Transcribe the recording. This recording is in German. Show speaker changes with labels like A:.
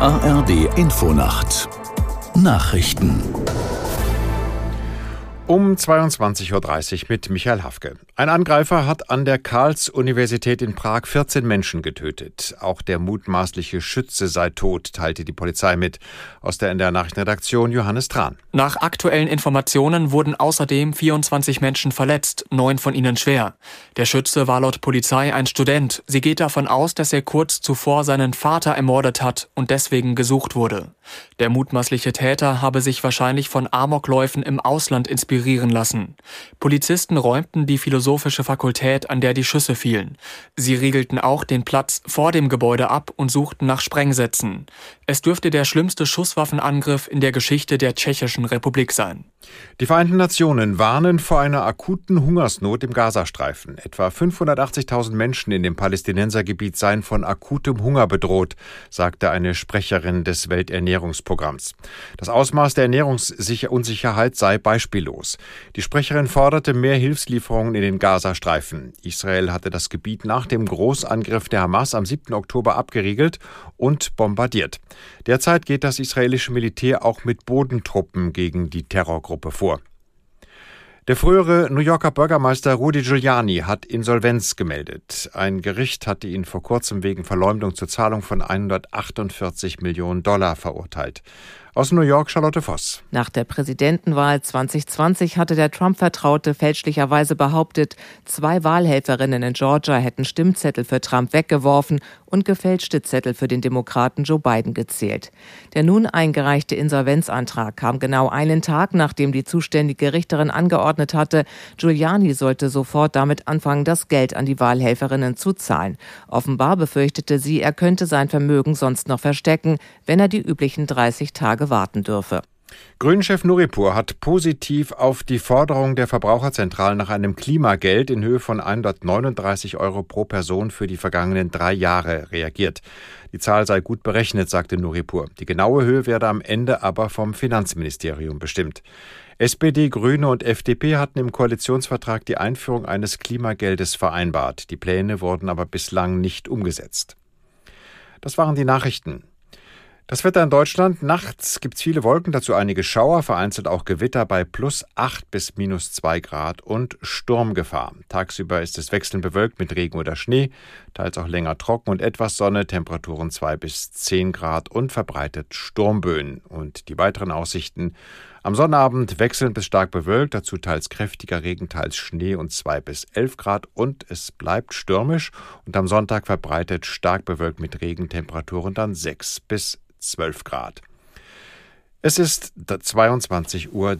A: ARD Infonacht Nachrichten
B: um 22.30 Uhr mit Michael Hafke. Ein Angreifer hat an der Karls-Universität in Prag 14 Menschen getötet. Auch der mutmaßliche Schütze sei tot, teilte die Polizei mit. Aus der NDR Nachrichtenredaktion Johannes Tran.
C: Nach aktuellen Informationen wurden außerdem 24 Menschen verletzt, neun von ihnen schwer. Der Schütze war laut Polizei ein Student. Sie geht davon aus, dass er kurz zuvor seinen Vater ermordet hat und deswegen gesucht wurde. Der mutmaßliche Täter habe sich wahrscheinlich von Amokläufen im Ausland inspirieren lassen. Polizisten räumten die philosophische Fakultät, an der die Schüsse fielen. Sie riegelten auch den Platz vor dem Gebäude ab und suchten nach Sprengsätzen. Es dürfte der schlimmste Schusswaffenangriff in der Geschichte der Tschechischen Republik sein.
B: Die Vereinten Nationen warnen vor einer akuten Hungersnot im Gazastreifen. Etwa 580.000 Menschen in dem Palästinensergebiet seien von akutem Hunger bedroht, sagte eine Sprecherin des Welternährungsprogramms. Das Ausmaß der Ernährungsunsicherheit sei beispiellos. Die Sprecherin forderte mehr Hilfslieferungen in den Gazastreifen. Israel hatte das Gebiet nach dem Großangriff der Hamas am 7. Oktober abgeriegelt und bombardiert. Derzeit geht das israelische Militär auch mit Bodentruppen gegen die Terrorgruppe Gruppe vor. Der frühere New Yorker Bürgermeister Rudy Giuliani hat Insolvenz gemeldet. Ein Gericht hatte ihn vor kurzem wegen Verleumdung zur Zahlung von 148 Millionen Dollar verurteilt. Aus New York Charlotte Voss.
D: Nach der Präsidentenwahl 2020 hatte der Trump-Vertraute fälschlicherweise behauptet, zwei Wahlhelferinnen in Georgia hätten Stimmzettel für Trump weggeworfen und gefälschte Zettel für den Demokraten Joe Biden gezählt. Der nun eingereichte Insolvenzantrag kam genau einen Tag, nachdem die zuständige Richterin angeordnet hatte, Giuliani sollte sofort damit anfangen, das Geld an die Wahlhelferinnen zu zahlen. Offenbar befürchtete sie, er könnte sein Vermögen sonst noch verstecken, wenn er die üblichen 30 Tage warten dürfe.
B: Grünchef Nuripur hat positiv auf die Forderung der Verbraucherzentralen nach einem Klimageld in Höhe von 139 Euro pro Person für die vergangenen drei Jahre reagiert. Die Zahl sei gut berechnet, sagte Nuripur. Die genaue Höhe werde am Ende aber vom Finanzministerium bestimmt. SPD, Grüne und FDP hatten im Koalitionsvertrag die Einführung eines Klimageldes vereinbart. Die Pläne wurden aber bislang nicht umgesetzt. Das waren die Nachrichten. Das Wetter in Deutschland. Nachts gibt es viele Wolken, dazu einige Schauer, vereinzelt auch Gewitter bei plus 8 bis minus 2 Grad und Sturmgefahr. Tagsüber ist es wechselnd bewölkt mit Regen oder Schnee, teils auch länger trocken und etwas Sonne, Temperaturen 2 bis 10 Grad und verbreitet Sturmböen. Und die weiteren Aussichten. Am Sonnabend wechselnd bis stark bewölkt, dazu teils kräftiger Regen, teils Schnee und 2 bis 11 Grad und es bleibt stürmisch und am Sonntag verbreitet stark bewölkt mit Regentemperaturen dann 6 bis 12 Grad. Es ist 22.33 Uhr.